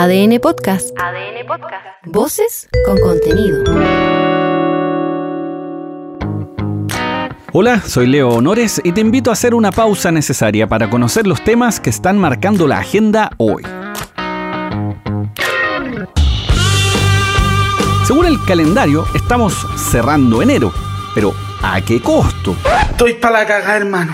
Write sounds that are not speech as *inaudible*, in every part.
ADN Podcast. ADN Podcast. Voces con contenido. Hola, soy Leo Honores y te invito a hacer una pausa necesaria para conocer los temas que están marcando la agenda hoy. Según el calendario, estamos cerrando enero, pero ¿a qué costo? Estoy para la cagada, hermano.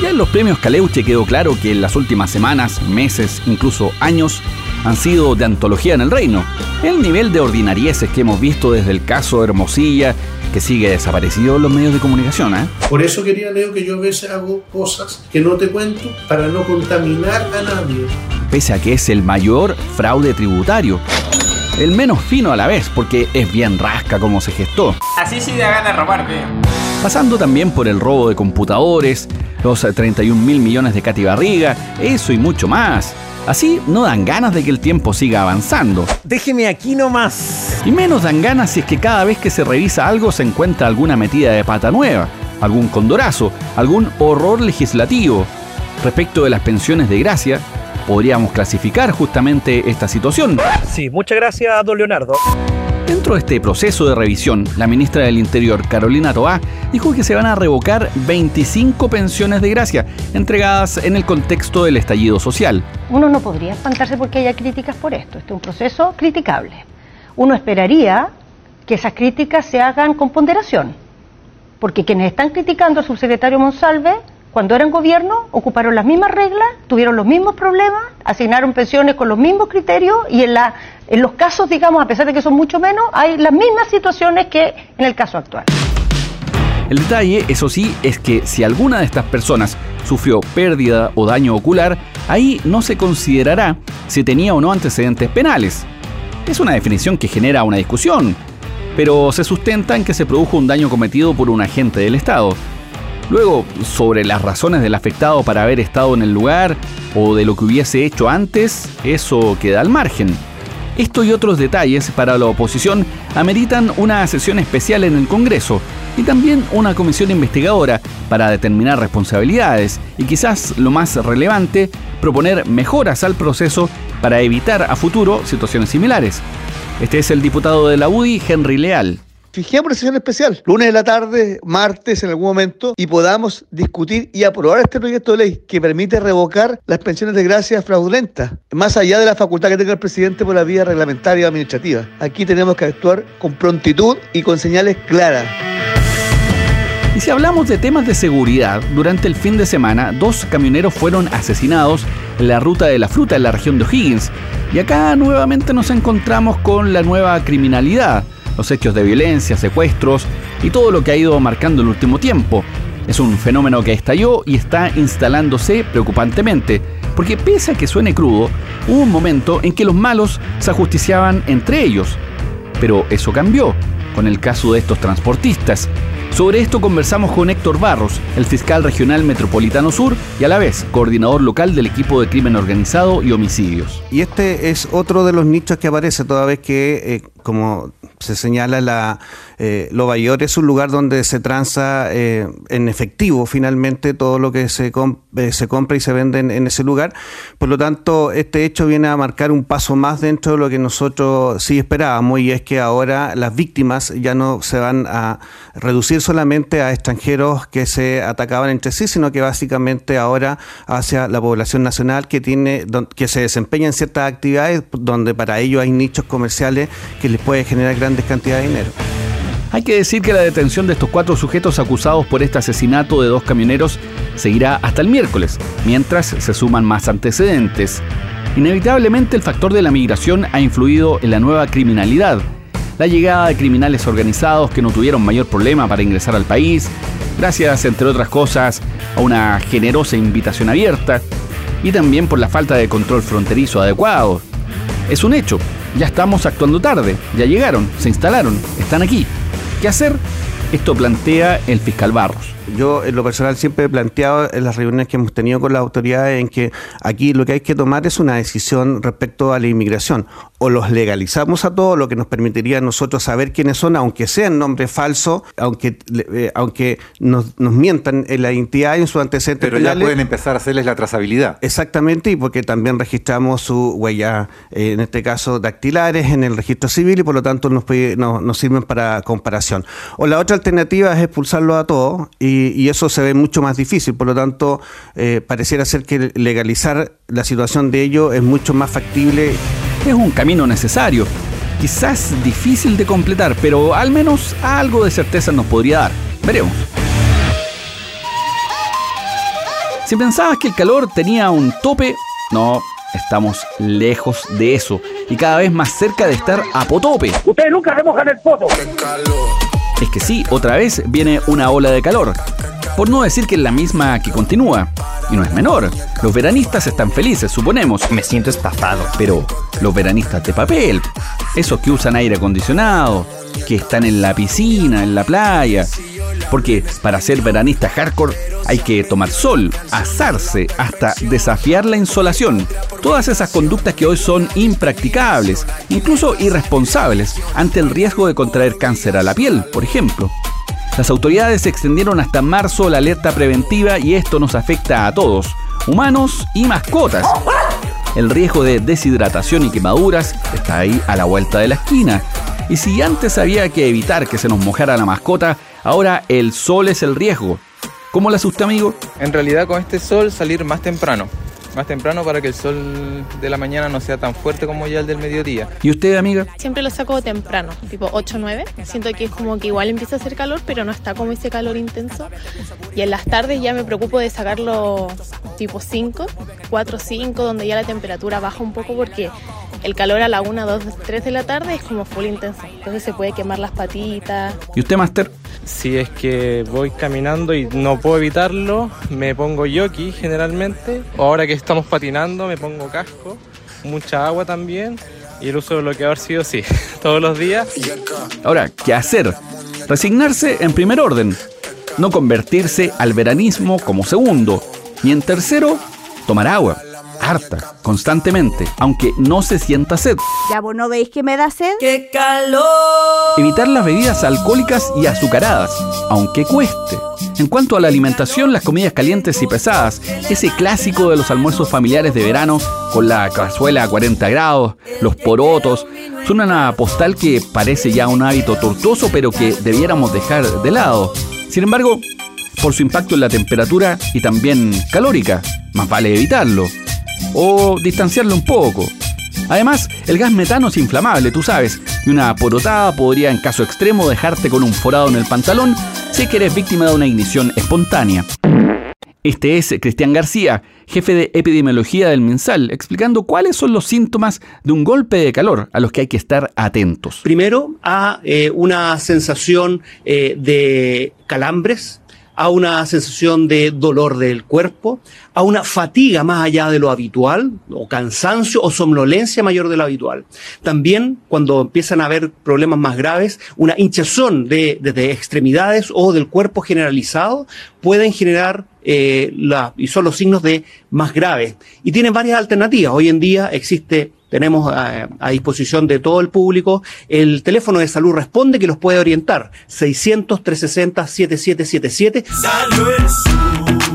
Ya en los premios Caleuche quedó claro que en las últimas semanas, meses, incluso años, han sido de antología en el reino. El nivel de ordinarieces que hemos visto desde el caso Hermosilla, que sigue desaparecido en los medios de comunicación. ¿eh? Por eso quería, Leo, que yo a veces hago cosas que no te cuento para no contaminar a nadie. Pese a que es el mayor fraude tributario. El menos fino a la vez, porque es bien rasca como se gestó. Así sí da ganas de robar, veo. Pasando también por el robo de computadores, los 31 mil millones de Katy Barriga, eso y mucho más. Así no dan ganas de que el tiempo siga avanzando. Déjeme aquí nomás. Y menos dan ganas si es que cada vez que se revisa algo se encuentra alguna metida de pata nueva, algún condorazo, algún horror legislativo. Respecto de las pensiones de gracia, podríamos clasificar justamente esta situación. Sí, muchas gracias, don Leonardo. Dentro de este proceso de revisión, la ministra del Interior, Carolina Toá, dijo que se van a revocar 25 pensiones de gracia entregadas en el contexto del estallido social. Uno no podría espantarse porque haya críticas por esto. Este es un proceso criticable. Uno esperaría que esas críticas se hagan con ponderación, porque quienes están criticando al subsecretario Monsalve cuando eran gobierno, ocuparon las mismas reglas, tuvieron los mismos problemas, asignaron pensiones con los mismos criterios y en, la, en los casos, digamos, a pesar de que son mucho menos, hay las mismas situaciones que en el caso actual. El detalle, eso sí, es que si alguna de estas personas sufrió pérdida o daño ocular, ahí no se considerará si tenía o no antecedentes penales. Es una definición que genera una discusión, pero se sustenta en que se produjo un daño cometido por un agente del Estado, Luego, sobre las razones del afectado para haber estado en el lugar o de lo que hubiese hecho antes, eso queda al margen. Esto y otros detalles para la oposición ameritan una sesión especial en el Congreso y también una comisión investigadora para determinar responsabilidades y quizás lo más relevante, proponer mejoras al proceso para evitar a futuro situaciones similares. Este es el diputado de la UDI, Henry Leal fijemos una sesión especial, lunes de la tarde, martes en algún momento, y podamos discutir y aprobar este proyecto de ley que permite revocar las pensiones de gracia fraudulentas, más allá de la facultad que tenga el presidente por la vía reglamentaria o administrativa. Aquí tenemos que actuar con prontitud y con señales claras. Y si hablamos de temas de seguridad, durante el fin de semana dos camioneros fueron asesinados en la ruta de la fruta en la región de O'Higgins. Y acá nuevamente nos encontramos con la nueva criminalidad los hechos de violencia, secuestros y todo lo que ha ido marcando el último tiempo. Es un fenómeno que estalló y está instalándose preocupantemente, porque pese a que suene crudo, hubo un momento en que los malos se ajusticiaban entre ellos. Pero eso cambió con el caso de estos transportistas. Sobre esto conversamos con Héctor Barros, el fiscal regional metropolitano sur y a la vez coordinador local del equipo de crimen organizado y homicidios. Y este es otro de los nichos que aparece toda vez que, eh, como se señala, la, eh, Lo Bayor es un lugar donde se transa eh, en efectivo finalmente todo lo que se, eh, se compra y se vende en, ese lugar. Por lo tanto, este hecho viene a marcar un paso más dentro de lo que nosotros sí esperábamos y es que ahora las víctimas ya no se van a reducir solamente a extranjeros que se atacaban entre sí, sino que básicamente ahora hacia la población nacional que tiene que se desempeña en ciertas actividades donde para ello hay nichos comerciales que les puede generar grandes cantidades de dinero. Hay que decir que la detención de estos cuatro sujetos acusados por este asesinato de dos camioneros seguirá hasta el miércoles, mientras se suman más antecedentes. Inevitablemente el factor de la migración ha influido en la nueva criminalidad. La llegada de criminales organizados que no tuvieron mayor problema para ingresar al país, gracias, entre otras cosas, a una generosa invitación abierta, y también por la falta de control fronterizo adecuado. Es un hecho, ya estamos actuando tarde, ya llegaron, se instalaron, están aquí. ¿Qué hacer? Esto plantea el fiscal Barros. Yo en lo personal siempre he planteado en las reuniones que hemos tenido con las autoridades en que aquí lo que hay que tomar es una decisión respecto a la inmigración. O los legalizamos a todos, lo que nos permitiría a nosotros saber quiénes son, aunque sean nombres falsos, aunque, eh, aunque nos, mientan en la identidad y en su antecedentes Pero ya pueden empezar a hacerles la trazabilidad. Exactamente, y porque también registramos su huella, eh, en este caso dactilares, en el registro civil y por lo tanto nos, nos, sirven para comparación. O la otra alternativa es expulsarlo a todos y, eso se ve mucho más difícil, por lo tanto eh, pareciera ser que legalizar la situación de ello es mucho más factible. Es un camino necesario, quizás difícil de completar, pero al menos algo de certeza nos podría dar. Veremos. Si pensabas que el calor tenía un tope, no, estamos lejos de eso y cada vez más cerca de estar a potope. Ustedes nunca se mojan el poto. Es que sí, otra vez viene una ola de calor. Por no decir que es la misma que continúa. Y no es menor. Los veranistas están felices, suponemos. Me siento estafado. Pero los veranistas de papel, esos que usan aire acondicionado, que están en la piscina, en la playa, porque para ser veranista hardcore hay que tomar sol, asarse, hasta desafiar la insolación. Todas esas conductas que hoy son impracticables, incluso irresponsables, ante el riesgo de contraer cáncer a la piel, por ejemplo. Las autoridades extendieron hasta marzo la alerta preventiva y esto nos afecta a todos, humanos y mascotas. El riesgo de deshidratación y quemaduras está ahí a la vuelta de la esquina. Y si antes había que evitar que se nos mojara la mascota, Ahora el sol es el riesgo. ¿Cómo le asusta, amigo? En realidad con este sol salir más temprano. Más temprano para que el sol de la mañana no sea tan fuerte como ya el del mediodía. ¿Y usted, amiga? Siempre lo saco temprano, tipo 8 o 9. Siento que es como que igual empieza a hacer calor, pero no está como ese calor intenso. Y en las tardes ya me preocupo de sacarlo tipo 5, 4 o 5, donde ya la temperatura baja un poco porque el calor a la 1, 2, 3 de la tarde es como full intenso. Entonces se puede quemar las patitas. ¿Y usted, Master? Si es que voy caminando y no puedo evitarlo, me pongo yoki generalmente. Ahora que estamos patinando, me pongo casco, mucha agua también y el uso de bloqueador sí o sí, *laughs* todos los días. Ahora, ¿qué hacer? Resignarse en primer orden, no convertirse al veranismo como segundo, y en tercero, tomar agua harta, constantemente, aunque no se sienta sed. ¿Ya vos no veis que me da sed? ¡Qué calor! Evitar las bebidas alcohólicas y azucaradas, aunque cueste. En cuanto a la alimentación, las comidas calientes y pesadas, ese clásico de los almuerzos familiares de verano, con la cazuela a 40 grados, los porotos, son una postal que parece ya un hábito tortuoso, pero que debiéramos dejar de lado. Sin embargo, por su impacto en la temperatura y también calórica, más vale evitarlo o distanciarlo un poco. Además, el gas metano es inflamable, tú sabes, y una porotada podría en caso extremo dejarte con un forado en el pantalón si que eres víctima de una ignición espontánea. Este es Cristian García, jefe de epidemiología del MinSal, explicando cuáles son los síntomas de un golpe de calor a los que hay que estar atentos. Primero, a eh, una sensación eh, de calambres, a una sensación de dolor del cuerpo, a una fatiga más allá de lo habitual, o cansancio o somnolencia mayor de lo habitual. También, cuando empiezan a haber problemas más graves, una hinchazón de, extremidades o del cuerpo generalizado pueden generar eh, la, y son los signos de más graves. Y tienen varias alternativas. Hoy en día existe tenemos a, disposición de todo el público el teléfono de salud responde que los puede orientar 600 360 7777.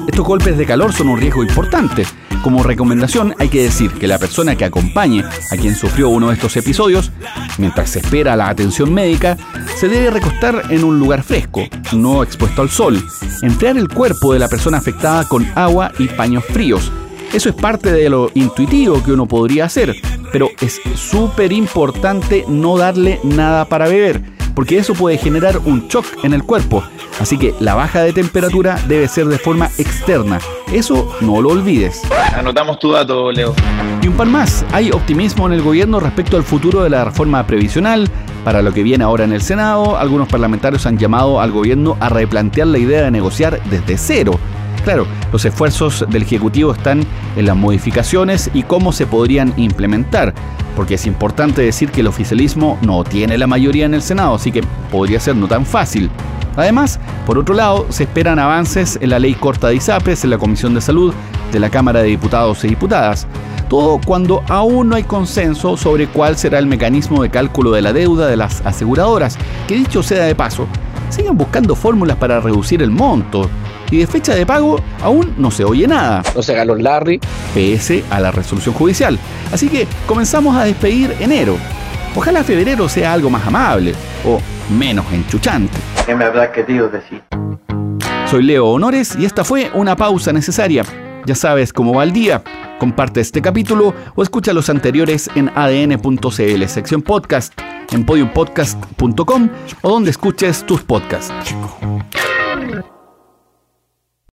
Estos golpes de calor son un riesgo importante. Como recomendación hay que decir que la persona que acompañe a quien sufrió uno de estos episodios, mientras se espera la atención médica, se debe recostar en un lugar fresco, no expuesto al sol, enfriar el cuerpo de la persona afectada con agua y paños fríos. Eso es parte de lo intuitivo que uno podría hacer, pero es súper importante no darle nada para beber, porque eso puede generar un shock en el cuerpo. Así que la baja de temperatura debe ser de forma externa. Eso no lo olvides. Anotamos tu dato, Leo. Y un par más. Hay optimismo en el gobierno respecto al futuro de la reforma previsional. Para lo que viene ahora en el Senado, algunos parlamentarios han llamado al gobierno a replantear la idea de negociar desde cero Claro, los esfuerzos del Ejecutivo están en las modificaciones y cómo se podrían implementar, porque es importante decir que el oficialismo no tiene la mayoría en el Senado, así que podría ser no tan fácil. Además, por otro lado, se esperan avances en la ley corta de ISAPRES en la Comisión de Salud de la Cámara de Diputados y Diputadas. Todo cuando aún no hay consenso sobre cuál será el mecanismo de cálculo de la deuda de las aseguradoras, que dicho sea de paso, siguen buscando fórmulas para reducir el monto. Y de fecha de pago aún no se oye nada. No se ganó Larry. Pese a la resolución judicial. Así que comenzamos a despedir enero. Ojalá febrero sea algo más amable o menos enchuchante. ¿Qué me habrá querido decir? Soy Leo Honores y esta fue una pausa necesaria. Ya sabes cómo va el día. Comparte este capítulo o escucha los anteriores en adn.cl, sección podcast, en podiumpodcast.com o donde escuches tus podcasts.